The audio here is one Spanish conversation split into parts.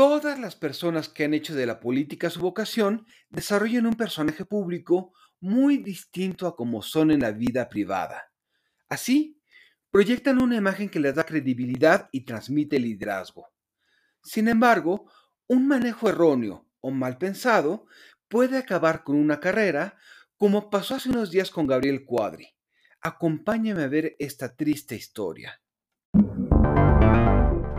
Todas las personas que han hecho de la política su vocación desarrollan un personaje público muy distinto a como son en la vida privada. Así, proyectan una imagen que les da credibilidad y transmite liderazgo. Sin embargo, un manejo erróneo o mal pensado puede acabar con una carrera, como pasó hace unos días con Gabriel Cuadri. Acompáñame a ver esta triste historia.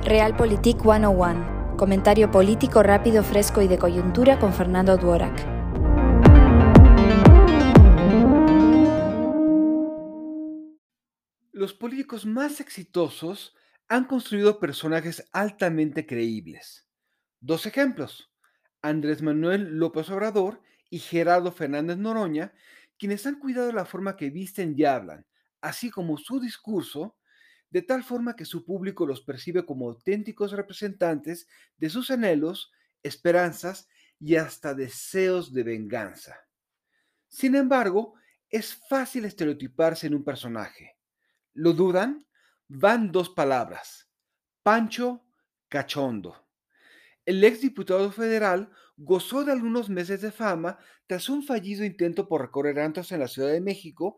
Realpolitik 101. Comentario político rápido, fresco y de coyuntura con Fernando Duorak. Los políticos más exitosos han construido personajes altamente creíbles. Dos ejemplos. Andrés Manuel López Obrador y Gerardo Fernández Noroña, quienes han cuidado la forma que visten y hablan, así como su discurso, de tal forma que su público los percibe como auténticos representantes de sus anhelos, esperanzas y hasta deseos de venganza. Sin embargo, es fácil estereotiparse en un personaje. ¿Lo dudan? Van dos palabras. Pancho Cachondo. El ex diputado federal gozó de algunos meses de fama tras un fallido intento por recorrer antros en la Ciudad de México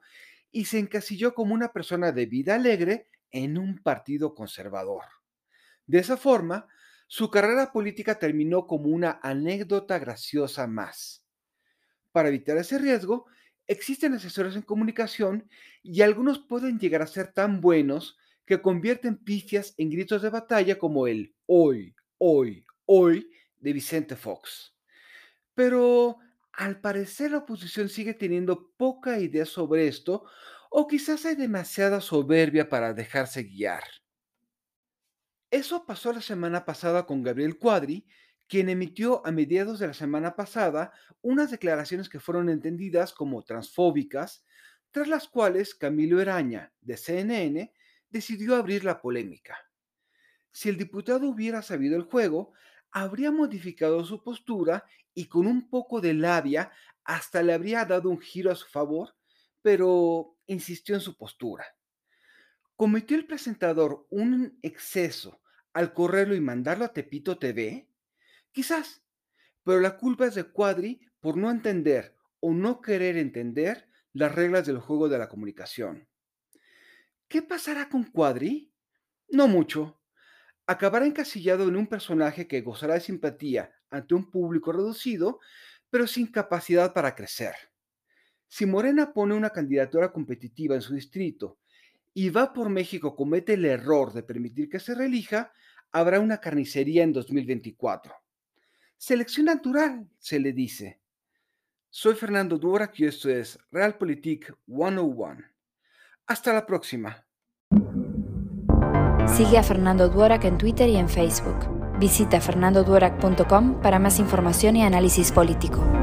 y se encasilló como una persona de vida alegre en un partido conservador. De esa forma, su carrera política terminó como una anécdota graciosa más. Para evitar ese riesgo, existen asesores en comunicación y algunos pueden llegar a ser tan buenos que convierten pifias en gritos de batalla como el hoy, hoy, hoy de Vicente Fox. Pero al parecer la oposición sigue teniendo poca idea sobre esto o quizás hay demasiada soberbia para dejarse guiar. Eso pasó la semana pasada con Gabriel Cuadri, quien emitió a mediados de la semana pasada unas declaraciones que fueron entendidas como transfóbicas, tras las cuales Camilo Eraña, de CNN, decidió abrir la polémica. Si el diputado hubiera sabido el juego, habría modificado su postura y con un poco de labia hasta le habría dado un giro a su favor, pero insistió en su postura. ¿Cometió el presentador un exceso al correrlo y mandarlo a Tepito TV? Quizás, pero la culpa es de Cuadri por no entender o no querer entender las reglas del juego de la comunicación. ¿Qué pasará con Cuadri? No mucho. Acabará encasillado en un personaje que gozará de simpatía ante un público reducido, pero sin capacidad para crecer. Si Morena pone una candidatura competitiva en su distrito y va por México comete el error de permitir que se reelija, habrá una carnicería en 2024. Selección natural, se le dice. Soy Fernando Durak y esto es Realpolitik 101. Hasta la próxima. Sigue a Fernando Duorak en Twitter y en Facebook. Visita fernandoduorak.com para más información y análisis político.